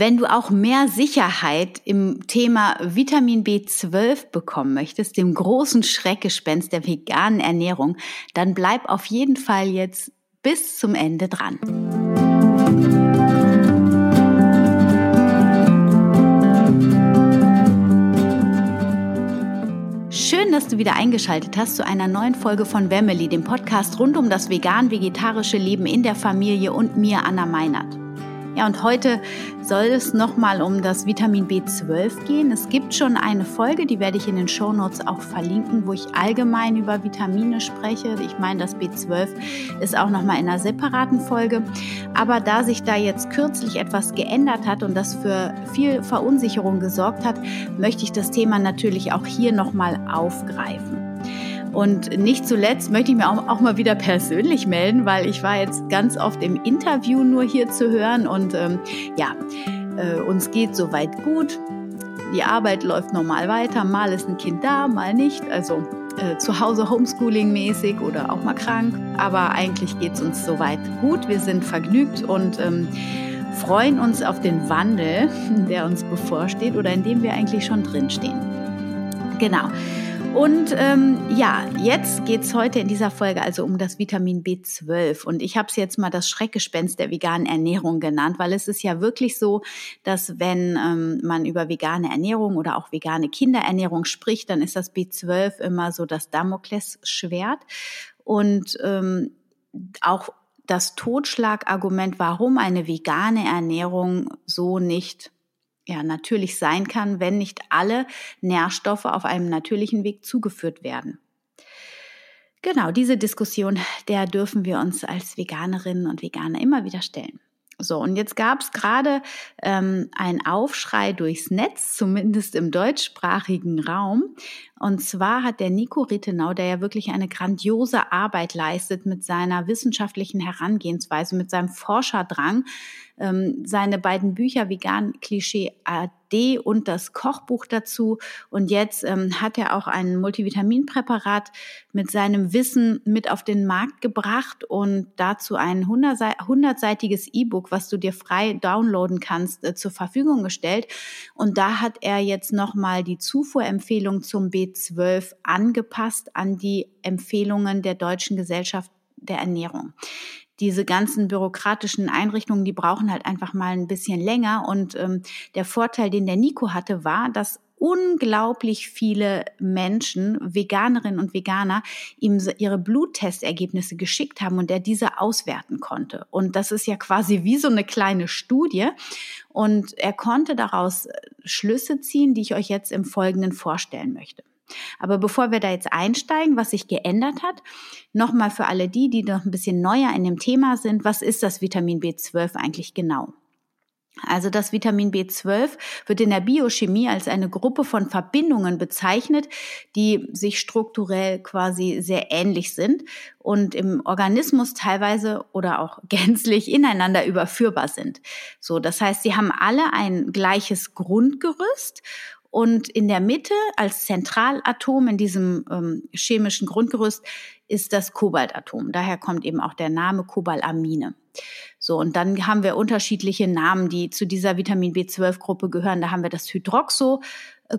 Wenn du auch mehr Sicherheit im Thema Vitamin B12 bekommen möchtest, dem großen Schreckgespenst der veganen Ernährung, dann bleib auf jeden Fall jetzt bis zum Ende dran. Schön, dass du wieder eingeschaltet hast zu einer neuen Folge von Wemmeli, dem Podcast rund um das vegan-vegetarische Leben in der Familie und mir, Anna Meinert. Ja, und heute soll es nochmal um das Vitamin B12 gehen. Es gibt schon eine Folge, die werde ich in den Show Notes auch verlinken, wo ich allgemein über Vitamine spreche. Ich meine, das B12 ist auch nochmal in einer separaten Folge. Aber da sich da jetzt kürzlich etwas geändert hat und das für viel Verunsicherung gesorgt hat, möchte ich das Thema natürlich auch hier nochmal aufgreifen. Und nicht zuletzt möchte ich mir auch, auch, mal wieder persönlich melden, weil ich war jetzt ganz oft im Interview nur hier zu hören und ähm, ja, äh, uns geht soweit gut. Die Arbeit läuft normal weiter. Mal ist ein Kind da, mal nicht. Also äh, zu Hause Homeschooling-mäßig oder auch mal krank. Aber eigentlich geht es uns soweit gut. Wir sind vergnügt und ähm, freuen uns auf den Wandel, der uns bevorsteht oder in dem wir eigentlich schon drinstehen. Genau. Und ähm, ja, jetzt geht's heute in dieser Folge also um das Vitamin B12. Und ich habe es jetzt mal das Schreckgespenst der veganen Ernährung genannt, weil es ist ja wirklich so, dass wenn ähm, man über vegane Ernährung oder auch vegane Kinderernährung spricht, dann ist das B12 immer so das Damoklesschwert. Und ähm, auch das Totschlagargument, warum eine vegane Ernährung so nicht ja, natürlich sein kann, wenn nicht alle Nährstoffe auf einem natürlichen Weg zugeführt werden. Genau, diese Diskussion, der dürfen wir uns als Veganerinnen und Veganer immer wieder stellen. So, und jetzt gab es gerade ähm, einen Aufschrei durchs Netz, zumindest im deutschsprachigen Raum. Und zwar hat der Nico Rittenau, der ja wirklich eine grandiose Arbeit leistet mit seiner wissenschaftlichen Herangehensweise, mit seinem Forscherdrang, ähm, seine beiden Bücher Vegan Klischee AD und das Kochbuch dazu. Und jetzt ähm, hat er auch ein Multivitaminpräparat mit seinem Wissen mit auf den Markt gebracht und dazu ein hundertseitiges E-Book, was du dir frei downloaden kannst, äh, zur Verfügung gestellt. Und da hat er jetzt nochmal die Zufuhrempfehlung zum B12 angepasst an die Empfehlungen der Deutschen Gesellschaft der Ernährung diese ganzen bürokratischen Einrichtungen, die brauchen halt einfach mal ein bisschen länger. Und ähm, der Vorteil, den der Nico hatte, war, dass unglaublich viele Menschen, Veganerinnen und Veganer, ihm ihre Bluttestergebnisse geschickt haben und er diese auswerten konnte. Und das ist ja quasi wie so eine kleine Studie. Und er konnte daraus Schlüsse ziehen, die ich euch jetzt im Folgenden vorstellen möchte. Aber bevor wir da jetzt einsteigen, was sich geändert hat, nochmal für alle die, die noch ein bisschen neuer in dem Thema sind, was ist das Vitamin B12 eigentlich genau? Also das Vitamin B12 wird in der Biochemie als eine Gruppe von Verbindungen bezeichnet, die sich strukturell quasi sehr ähnlich sind und im Organismus teilweise oder auch gänzlich ineinander überführbar sind. So, das heißt, sie haben alle ein gleiches Grundgerüst und in der Mitte als Zentralatom in diesem ähm, chemischen Grundgerüst ist das Kobaltatom. Daher kommt eben auch der Name Kobalamine. So, und dann haben wir unterschiedliche Namen, die zu dieser Vitamin B12-Gruppe gehören. Da haben wir das Hydroxo,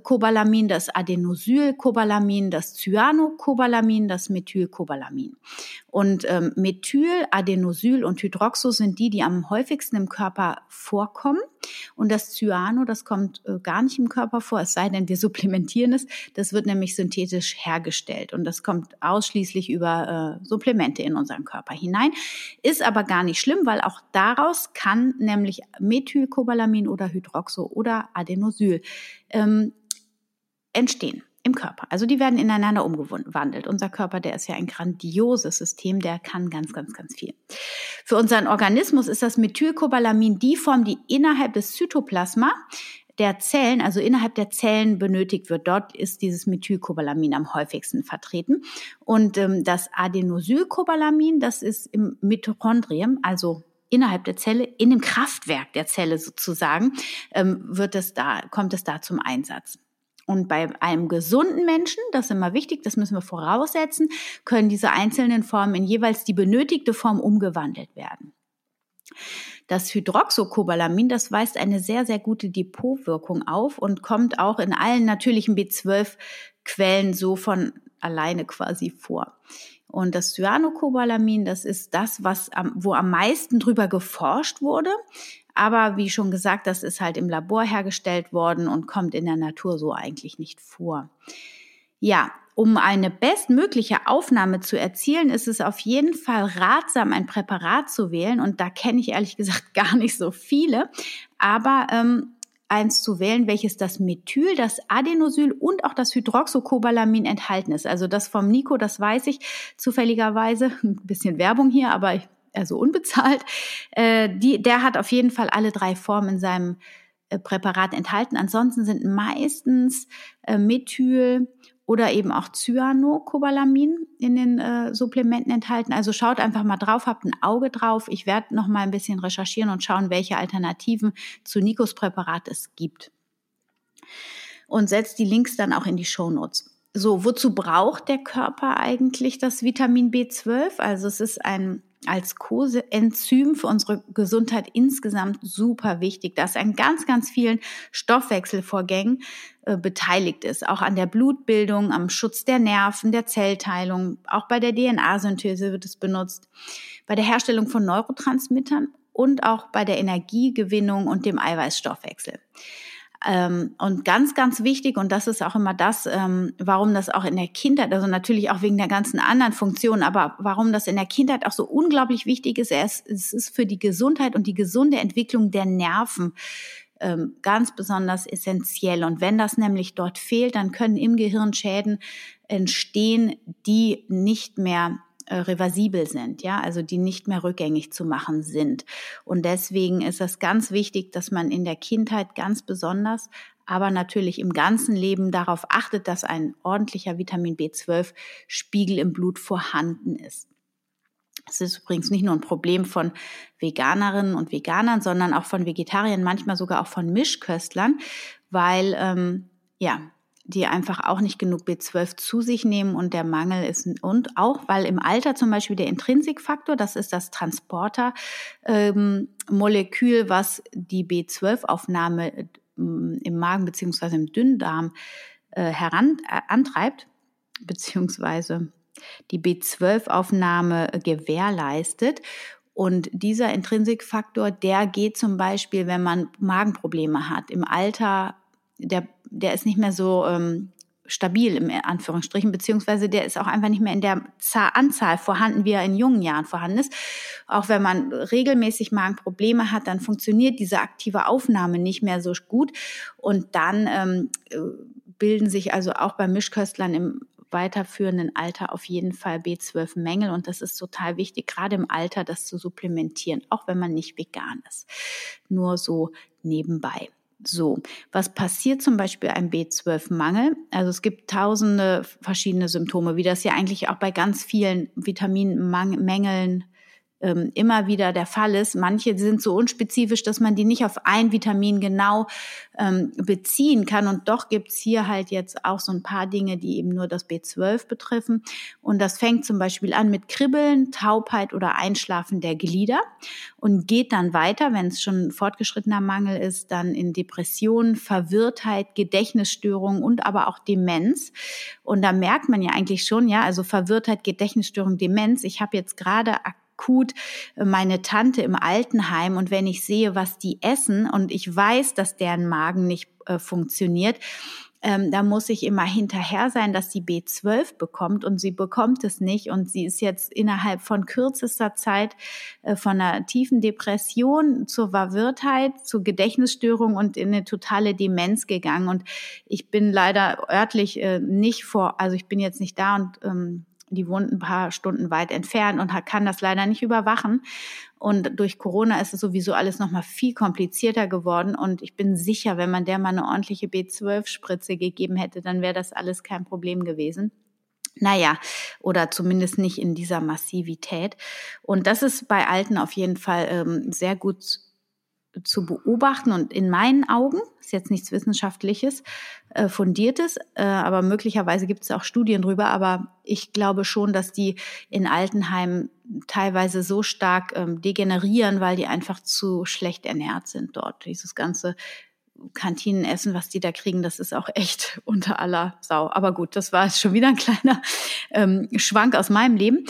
Cobalamin, das Adenosylcobalamin, das Cyanocobalamin, das Methylcobalamin. Und ähm, Methyl, Adenosyl und Hydroxo sind die, die am häufigsten im Körper vorkommen. Und das Cyano, das kommt äh, gar nicht im Körper vor, es sei denn, wir supplementieren es. Das wird nämlich synthetisch hergestellt und das kommt ausschließlich über äh, Supplemente in unseren Körper hinein. Ist aber gar nicht schlimm, weil auch daraus kann nämlich Methylcobalamin oder Hydroxo oder Adenosyl ähm, entstehen im Körper. Also die werden ineinander umgewandelt. Unser Körper, der ist ja ein grandioses System, der kann ganz, ganz, ganz viel. Für unseren Organismus ist das Methylcobalamin die Form, die innerhalb des Zytoplasma der Zellen, also innerhalb der Zellen benötigt wird. Dort ist dieses Methylcobalamin am häufigsten vertreten. Und ähm, das Adenosylcobalamin, das ist im Mitochondrium, also innerhalb der Zelle, in dem Kraftwerk der Zelle sozusagen, ähm, wird es da, kommt es da zum Einsatz. Und bei einem gesunden Menschen, das ist immer wichtig, das müssen wir voraussetzen, können diese einzelnen Formen in jeweils die benötigte Form umgewandelt werden. Das Hydroxocobalamin, das weist eine sehr, sehr gute Depotwirkung auf und kommt auch in allen natürlichen B12-Quellen so von alleine quasi vor. Und das Cyanocobalamin, das ist das, was wo am meisten drüber geforscht wurde. Aber wie schon gesagt, das ist halt im Labor hergestellt worden und kommt in der Natur so eigentlich nicht vor. Ja, um eine bestmögliche Aufnahme zu erzielen, ist es auf jeden Fall ratsam, ein Präparat zu wählen. Und da kenne ich ehrlich gesagt gar nicht so viele. Aber ähm, eins zu wählen, welches das Methyl, das Adenosyl und auch das Hydroxocobalamin enthalten ist. Also das vom Nico, das weiß ich zufälligerweise. Ein bisschen Werbung hier, aber also unbezahlt. Äh, die, der hat auf jeden Fall alle drei Formen in seinem äh, Präparat enthalten. Ansonsten sind meistens äh, Methyl oder eben auch Cyanocobalamin in den äh, Supplementen enthalten. Also schaut einfach mal drauf, habt ein Auge drauf. Ich werde noch mal ein bisschen recherchieren und schauen, welche Alternativen zu Nikos Präparat es gibt. Und setzt die Links dann auch in die Show Notes. So, wozu braucht der Körper eigentlich das Vitamin B12? Also es ist ein als Koseenzym für unsere Gesundheit insgesamt super wichtig, das an ganz, ganz vielen Stoffwechselvorgängen äh, beteiligt ist, auch an der Blutbildung, am Schutz der Nerven, der Zellteilung, auch bei der DNA-Synthese wird es benutzt, bei der Herstellung von Neurotransmittern und auch bei der Energiegewinnung und dem Eiweißstoffwechsel. Ähm, und ganz, ganz wichtig, und das ist auch immer das, ähm, warum das auch in der Kindheit, also natürlich auch wegen der ganzen anderen Funktionen, aber warum das in der Kindheit auch so unglaublich wichtig ist, es ist für die Gesundheit und die gesunde Entwicklung der Nerven ähm, ganz besonders essentiell. Und wenn das nämlich dort fehlt, dann können im Gehirn Schäden entstehen, die nicht mehr äh, reversibel sind, ja, also die nicht mehr rückgängig zu machen sind. Und deswegen ist es ganz wichtig, dass man in der Kindheit ganz besonders, aber natürlich im ganzen Leben darauf achtet, dass ein ordentlicher Vitamin B12-Spiegel im Blut vorhanden ist. Es ist übrigens nicht nur ein Problem von Veganerinnen und Veganern, sondern auch von Vegetariern, manchmal sogar auch von Mischköstlern, weil ähm, ja die einfach auch nicht genug B12 zu sich nehmen und der Mangel ist und auch weil im Alter zum Beispiel der Intrinsikfaktor, das ist das Transportermolekül, ähm, was die B12-Aufnahme äh, im Magen beziehungsweise im Dünndarm äh, heran äh, antreibt beziehungsweise die B12-Aufnahme gewährleistet. Und dieser Intrinsikfaktor, der geht zum Beispiel, wenn man Magenprobleme hat, im Alter der, der ist nicht mehr so ähm, stabil im Anführungsstrichen, beziehungsweise der ist auch einfach nicht mehr in der Anzahl vorhanden, wie er in jungen Jahren vorhanden ist. Auch wenn man regelmäßig Magenprobleme hat, dann funktioniert diese aktive Aufnahme nicht mehr so gut. Und dann ähm, bilden sich also auch bei Mischköstlern im weiterführenden Alter auf jeden Fall B12-Mängel. Und das ist total wichtig, gerade im Alter das zu supplementieren, auch wenn man nicht vegan ist. Nur so nebenbei. So, was passiert zum Beispiel einem B12-Mangel? Also es gibt tausende verschiedene Symptome, wie das ja eigentlich auch bei ganz vielen Vitaminmängeln ähm, immer wieder der Fall ist. Manche sind so unspezifisch, dass man die nicht auf ein Vitamin genau ähm, beziehen kann. Und doch gibt's hier halt jetzt auch so ein paar Dinge, die eben nur das B12 betreffen. Und das fängt zum Beispiel an mit Kribbeln, Taubheit oder Einschlafen der Glieder und geht dann weiter, wenn es schon fortgeschrittener Mangel ist, dann in Depressionen, Verwirrtheit, Gedächtnisstörungen und aber auch Demenz. Und da merkt man ja eigentlich schon, ja, also Verwirrtheit, Gedächtnisstörung, Demenz. Ich habe jetzt gerade akut äh, meine Tante im Altenheim. Und wenn ich sehe, was die essen und ich weiß, dass deren Magen nicht äh, funktioniert, ähm, da muss ich immer hinterher sein, dass sie B12 bekommt. Und sie bekommt es nicht. Und sie ist jetzt innerhalb von kürzester Zeit äh, von einer tiefen Depression zur Verwirrtheit, zur Gedächtnisstörung und in eine totale Demenz gegangen. Und ich bin leider örtlich äh, nicht vor, also ich bin jetzt nicht da und ähm, die wohnt ein paar Stunden weit entfernt und kann das leider nicht überwachen. Und durch Corona ist es sowieso alles noch mal viel komplizierter geworden. Und ich bin sicher, wenn man der mal eine ordentliche B12-Spritze gegeben hätte, dann wäre das alles kein Problem gewesen. Naja, oder zumindest nicht in dieser Massivität. Und das ist bei Alten auf jeden Fall ähm, sehr gut zu beobachten und in meinen Augen, ist jetzt nichts Wissenschaftliches, äh, Fundiertes, äh, aber möglicherweise gibt es auch Studien drüber, aber ich glaube schon, dass die in Altenheimen teilweise so stark ähm, degenerieren, weil die einfach zu schlecht ernährt sind dort. Dieses ganze Kantinenessen, was die da kriegen, das ist auch echt unter aller Sau. Aber gut, das war schon wieder ein kleiner ähm, Schwank aus meinem Leben.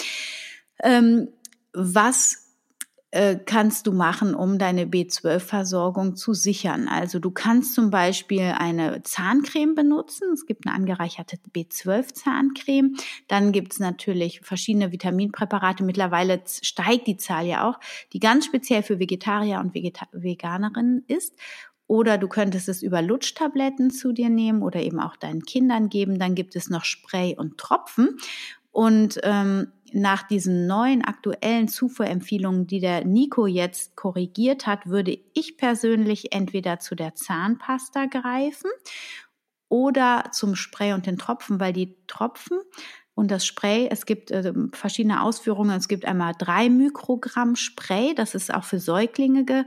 Ähm, was äh, kannst du machen, um deine B12-Versorgung zu sichern. Also du kannst zum Beispiel eine Zahncreme benutzen. Es gibt eine angereicherte B12-Zahncreme. Dann gibt es natürlich verschiedene Vitaminpräparate. Mittlerweile steigt die Zahl ja auch, die ganz speziell für Vegetarier und Vegeta Veganerinnen ist. Oder du könntest es über Lutschtabletten zu dir nehmen oder eben auch deinen Kindern geben. Dann gibt es noch Spray und Tropfen. Und ähm, nach diesen neuen aktuellen Zufuhrempfehlungen, die der Nico jetzt korrigiert hat, würde ich persönlich entweder zu der Zahnpasta greifen oder zum Spray und den Tropfen, weil die Tropfen und das Spray, es gibt äh, verschiedene Ausführungen. Es gibt einmal drei Mikrogramm Spray, das ist auch für Säuglinge ge,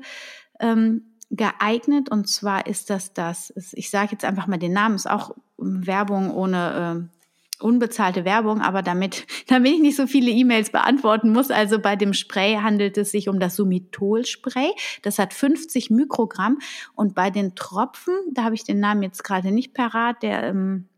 ähm, geeignet. Und zwar ist das das, ich sage jetzt einfach mal den Namen, ist auch Werbung ohne äh, unbezahlte Werbung, aber damit, damit ich nicht so viele E-Mails beantworten muss. Also bei dem Spray handelt es sich um das Sumitol-Spray. Das hat 50 Mikrogramm. Und bei den Tropfen, da habe ich den Namen jetzt gerade nicht parat, der, ähm,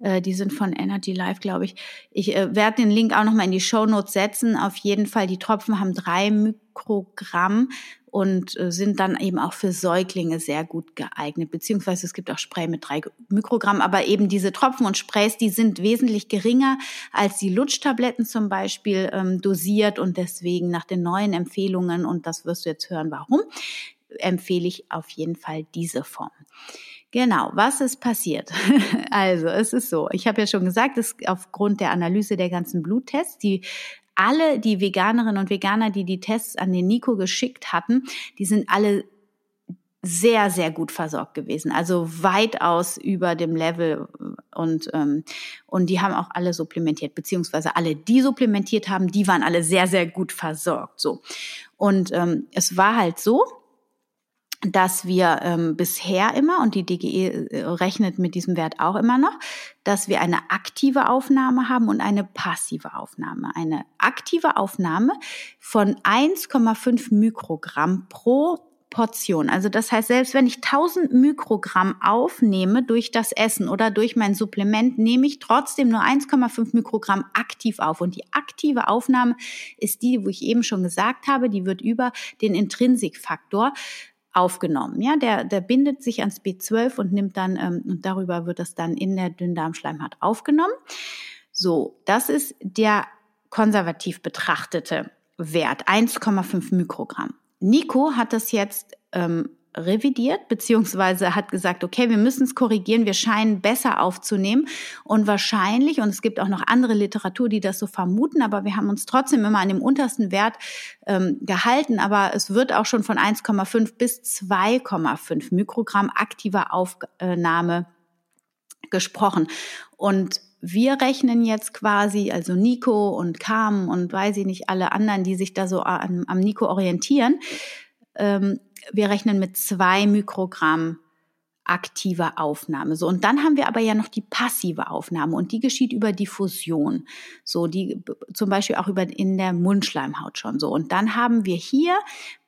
äh, die sind von Energy Life, glaube ich. Ich äh, werde den Link auch nochmal in die Show Notes setzen. Auf jeden Fall, die Tropfen haben drei Mikrogramm und äh, sind dann eben auch für Säuglinge sehr gut geeignet. Beziehungsweise es gibt auch Spray mit drei Mikrogramm, aber eben diese Tropfen und Sprays, die sind wesentlich geringer als die Lutschtabletten zum Beispiel ähm, dosiert und deswegen nach den neuen Empfehlungen, und das wirst du jetzt hören, warum, empfehle ich auf jeden Fall diese Form. Genau, was ist passiert? also, es ist so, ich habe ja schon gesagt, dass aufgrund der Analyse der ganzen Bluttests, die alle die Veganerinnen und Veganer, die die Tests an den Nico geschickt hatten, die sind alle sehr, sehr gut versorgt gewesen. Also weitaus über dem Level und, ähm, und die haben auch alle supplementiert, beziehungsweise alle, die supplementiert haben, die waren alle sehr, sehr gut versorgt. So. Und ähm, es war halt so, dass wir ähm, bisher immer, und die DGE äh, rechnet mit diesem Wert auch immer noch, dass wir eine aktive Aufnahme haben und eine passive Aufnahme. Eine aktive Aufnahme von 1,5 Mikrogramm pro Portion. Also das heißt, selbst wenn ich 1000 Mikrogramm aufnehme durch das Essen oder durch mein Supplement, nehme ich trotzdem nur 1,5 Mikrogramm aktiv auf. Und die aktive Aufnahme ist die, wo ich eben schon gesagt habe, die wird über den Intrinsikfaktor aufgenommen. Ja, der, der bindet sich ans B12 und nimmt dann, ähm, und darüber wird das dann in der Dünndarmschleimhaut aufgenommen. So, das ist der konservativ betrachtete Wert, 1,5 Mikrogramm. Nico hat das jetzt ähm, revidiert, beziehungsweise hat gesagt, okay, wir müssen es korrigieren, wir scheinen besser aufzunehmen und wahrscheinlich, und es gibt auch noch andere Literatur, die das so vermuten, aber wir haben uns trotzdem immer an dem untersten Wert ähm, gehalten, aber es wird auch schon von 1,5 bis 2,5 Mikrogramm aktiver Aufnahme gesprochen. Und wir rechnen jetzt quasi, also Nico und Carmen und weiß ich nicht, alle anderen, die sich da so am, am Nico orientieren, ähm, wir rechnen mit zwei Mikrogramm aktiver Aufnahme. So, und dann haben wir aber ja noch die passive Aufnahme und die geschieht über Diffusion. So, die zum Beispiel auch über in der Mundschleimhaut schon so. Und dann haben wir hier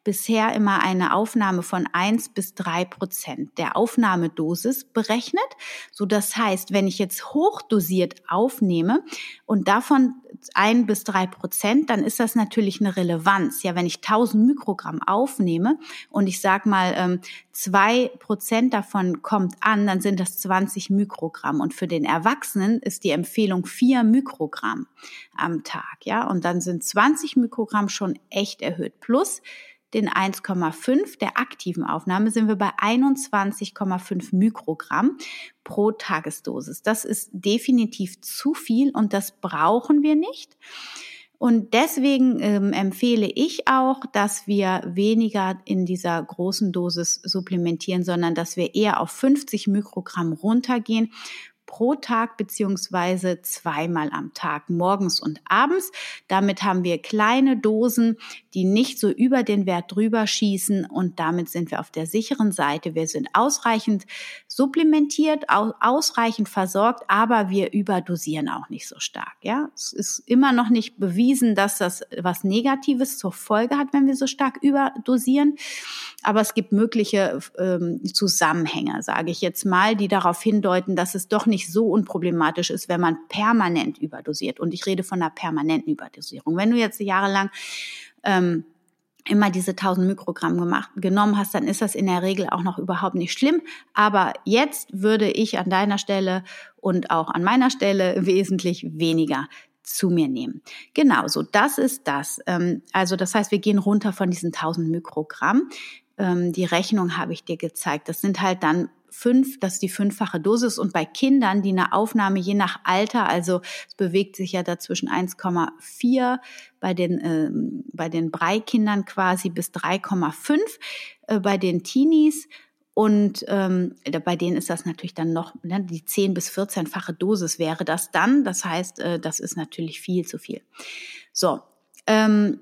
bisher immer eine Aufnahme von eins bis drei Prozent der Aufnahmedosis berechnet. So, das heißt, wenn ich jetzt hochdosiert aufnehme und davon ein bis drei Prozent, dann ist das natürlich eine Relevanz. Ja, wenn ich 1000 Mikrogramm aufnehme und ich sag mal ähm, zwei Prozent davon kommt an, dann sind das 20 Mikrogramm. Und für den Erwachsenen ist die Empfehlung vier Mikrogramm am Tag. Ja, und dann sind 20 Mikrogramm schon echt erhöht. Plus den 1,5 der aktiven Aufnahme sind wir bei 21,5 Mikrogramm pro Tagesdosis. Das ist definitiv zu viel und das brauchen wir nicht. Und deswegen ähm, empfehle ich auch, dass wir weniger in dieser großen Dosis supplementieren, sondern dass wir eher auf 50 Mikrogramm runtergehen pro Tag beziehungsweise zweimal am Tag, morgens und abends. Damit haben wir kleine Dosen, die nicht so über den Wert drüber schießen und damit sind wir auf der sicheren Seite. Wir sind ausreichend supplementiert, ausreichend versorgt, aber wir überdosieren auch nicht so stark. Ja, es ist immer noch nicht bewiesen, dass das was Negatives zur Folge hat, wenn wir so stark überdosieren. Aber es gibt mögliche ähm, Zusammenhänge, sage ich jetzt mal, die darauf hindeuten, dass es doch nicht so unproblematisch ist, wenn man permanent überdosiert. Und ich rede von einer permanenten Überdosierung. Wenn du jetzt jahrelang ähm, immer diese 1000 Mikrogramm gemacht, genommen hast, dann ist das in der Regel auch noch überhaupt nicht schlimm. Aber jetzt würde ich an deiner Stelle und auch an meiner Stelle wesentlich weniger zu mir nehmen. Genau, so das ist das. Ähm, also das heißt, wir gehen runter von diesen 1000 Mikrogramm. Ähm, die Rechnung habe ich dir gezeigt. Das sind halt dann fünf, das ist die fünffache Dosis. Und bei Kindern, die eine Aufnahme je nach Alter, also es bewegt sich ja da zwischen 1,4 bei den, äh, bei den Breikindern quasi bis 3,5 äh, bei den Teenies und ähm, bei denen ist das natürlich dann noch, ne, die 10 bis 14-fache Dosis wäre das dann. Das heißt, äh, das ist natürlich viel zu viel. So, ähm,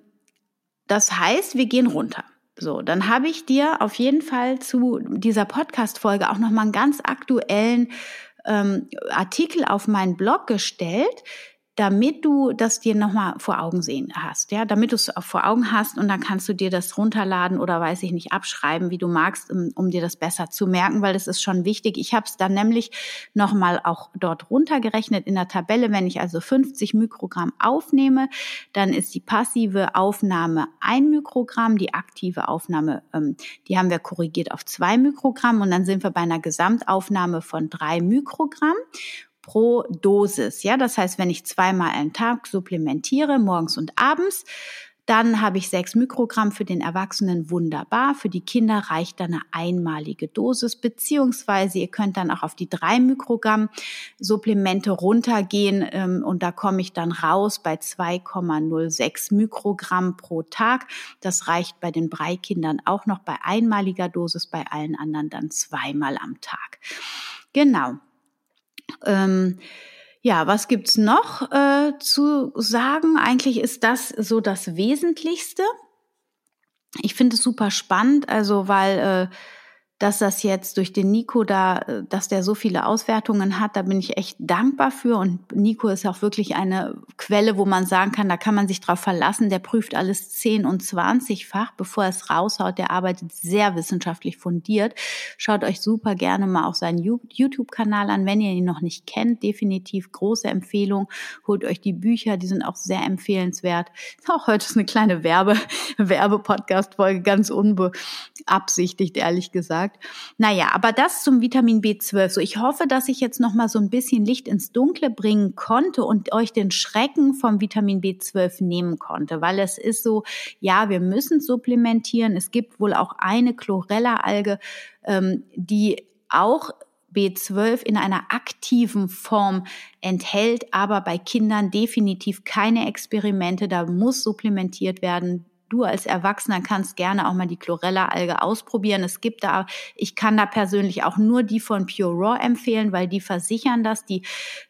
das heißt, wir gehen runter. So, dann habe ich dir auf jeden Fall zu dieser Podcast-Folge auch nochmal einen ganz aktuellen ähm, Artikel auf meinen Blog gestellt, damit du das dir nochmal vor Augen sehen hast, ja, damit du es vor Augen hast und dann kannst du dir das runterladen oder weiß ich nicht abschreiben, wie du magst, um, um dir das besser zu merken, weil das ist schon wichtig. Ich habe es dann nämlich nochmal auch dort runtergerechnet in der Tabelle. Wenn ich also 50 Mikrogramm aufnehme, dann ist die passive Aufnahme ein Mikrogramm, die aktive Aufnahme, ähm, die haben wir korrigiert auf zwei Mikrogramm und dann sind wir bei einer Gesamtaufnahme von drei Mikrogramm pro Dosis. Ja, das heißt, wenn ich zweimal einen Tag supplementiere, morgens und abends, dann habe ich sechs Mikrogramm für den Erwachsenen wunderbar. Für die Kinder reicht dann eine einmalige Dosis, beziehungsweise ihr könnt dann auch auf die drei Mikrogramm Supplemente runtergehen ähm, und da komme ich dann raus bei 2,06 Mikrogramm pro Tag. Das reicht bei den Breikindern auch noch bei einmaliger Dosis, bei allen anderen dann zweimal am Tag. Genau. Ähm, ja, was gibt's noch äh, zu sagen? Eigentlich ist das so das Wesentlichste. Ich finde es super spannend, also weil äh, dass das jetzt durch den Nico da, äh, dass der so viele Auswertungen hat, da bin ich echt dankbar für. Und Nico ist auch wirklich eine Quelle, wo man sagen kann, da kann man sich drauf verlassen. Der prüft alles 10 und 20-fach, bevor er es raushaut. Der arbeitet sehr wissenschaftlich fundiert. Schaut euch super gerne mal auch seinen YouTube-Kanal an, wenn ihr ihn noch nicht kennt. Definitiv große Empfehlung. Holt euch die Bücher, die sind auch sehr empfehlenswert. Auch heute ist eine kleine Werbe, Werbe-Podcast-Folge, ganz unbeabsichtigt, ehrlich gesagt gesagt. Naja, aber das zum Vitamin B12. So, ich hoffe, dass ich jetzt noch mal so ein bisschen Licht ins Dunkle bringen konnte und euch den Schrecken vom Vitamin B12 nehmen konnte, weil es ist so, ja, wir müssen supplementieren. Es gibt wohl auch eine Chlorella-Alge, ähm, die auch B12 in einer aktiven Form enthält, aber bei Kindern definitiv keine Experimente. Da muss supplementiert werden du als Erwachsener kannst gerne auch mal die Chlorella-Alge ausprobieren. Es gibt da, ich kann da persönlich auch nur die von Pure Raw empfehlen, weil die versichern das, die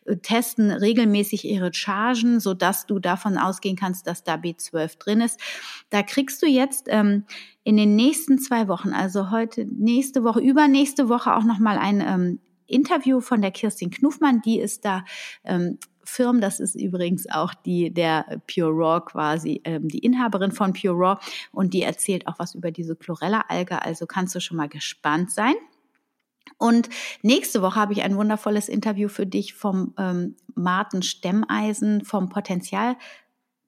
äh, testen regelmäßig ihre Chargen, so dass du davon ausgehen kannst, dass da B12 drin ist. Da kriegst du jetzt ähm, in den nächsten zwei Wochen, also heute, nächste Woche, übernächste Woche auch nochmal ein ähm, Interview von der Kirstin Knuffmann, die ist da ähm, Firmen. Das ist übrigens auch die der Pure Raw quasi ähm, die Inhaberin von Pure Raw und die erzählt auch was über diese Chlorella-Alge. Also kannst du schon mal gespannt sein. Und nächste Woche habe ich ein wundervolles Interview für dich vom ähm, Martin Stemmeisen vom Potenzial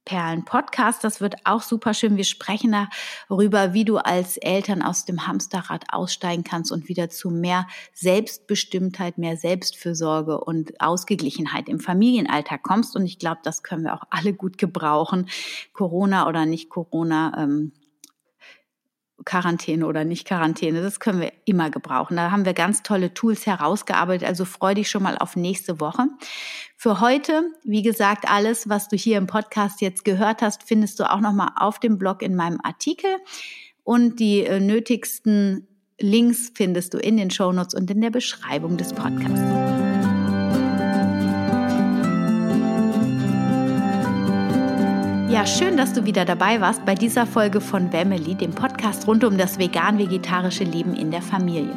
Perlen Podcast. Das wird auch super schön. Wir sprechen darüber, wie du als Eltern aus dem Hamsterrad aussteigen kannst und wieder zu mehr Selbstbestimmtheit, mehr Selbstfürsorge und Ausgeglichenheit im Familienalltag kommst. Und ich glaube, das können wir auch alle gut gebrauchen. Corona oder nicht Corona. Ähm, Quarantäne oder nicht Quarantäne, das können wir immer gebrauchen. Da haben wir ganz tolle Tools herausgearbeitet, also freu dich schon mal auf nächste Woche. Für heute, wie gesagt, alles, was du hier im Podcast jetzt gehört hast, findest du auch nochmal auf dem Blog in meinem Artikel und die äh, nötigsten Links findest du in den Shownotes und in der Beschreibung des Podcasts. Ja, schön, dass du wieder dabei warst bei dieser Folge von Family, dem Podcast rund um das vegan-vegetarische Leben in der Familie.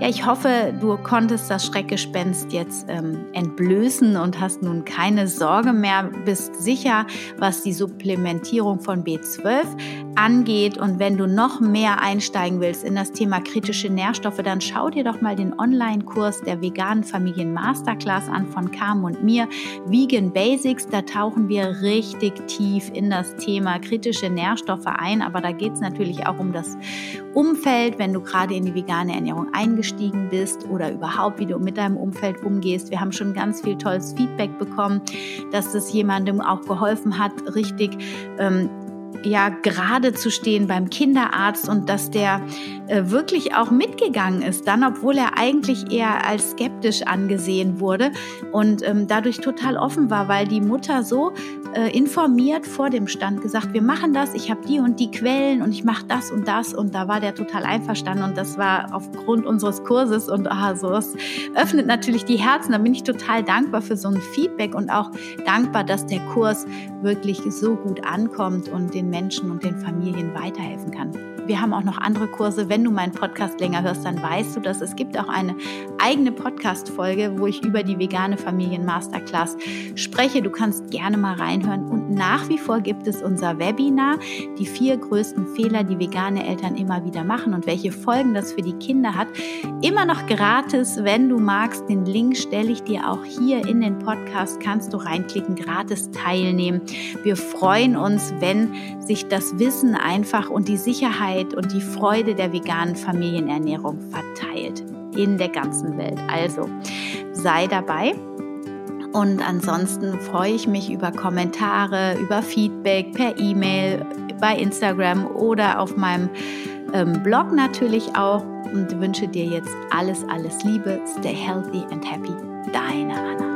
Ja, ich hoffe, du konntest das Schreckgespenst jetzt ähm, entblößen und hast nun keine Sorge mehr, bist sicher, was die Supplementierung von B12 angeht. Und wenn du noch mehr einsteigen willst in das Thema kritische Nährstoffe, dann schau dir doch mal den Online-Kurs der veganen Familien Masterclass an von Carmen und mir, Vegan Basics. Da tauchen wir richtig tief in das Thema kritische Nährstoffe ein. Aber da geht es natürlich auch um das Umfeld, wenn du gerade in die vegane Ernährung eingestiegen bist oder überhaupt, wie du mit deinem Umfeld umgehst. Wir haben schon ganz viel tolles Feedback bekommen, dass es jemandem auch geholfen hat, richtig ähm, ja gerade zu stehen beim Kinderarzt und dass der wirklich auch mitgegangen ist, dann obwohl er eigentlich eher als skeptisch angesehen wurde und ähm, dadurch total offen war, weil die Mutter so äh, informiert vor dem Stand gesagt, wir machen das, ich habe die und die Quellen und ich mache das und das und da war der total einverstanden und das war aufgrund unseres Kurses und ah, so, das öffnet natürlich die Herzen. Da bin ich total dankbar für so ein Feedback und auch dankbar, dass der Kurs wirklich so gut ankommt und den Menschen und den Familien weiterhelfen kann. Wir haben auch noch andere Kurse. Wenn du meinen Podcast länger hörst, dann weißt du, dass es gibt auch eine eigene Podcast-Folge, wo ich über die vegane Familien Masterclass spreche. Du kannst gerne mal reinhören. Nach wie vor gibt es unser Webinar, die vier größten Fehler, die vegane Eltern immer wieder machen und welche Folgen das für die Kinder hat. Immer noch gratis, wenn du magst. Den Link stelle ich dir auch hier in den Podcast. Kannst du reinklicken, gratis teilnehmen. Wir freuen uns, wenn sich das Wissen einfach und die Sicherheit und die Freude der veganen Familienernährung verteilt in der ganzen Welt. Also sei dabei. Und ansonsten freue ich mich über Kommentare, über Feedback per E-Mail, bei Instagram oder auf meinem ähm, Blog natürlich auch. Und wünsche dir jetzt alles, alles Liebe. Stay healthy and happy. Deine Anna.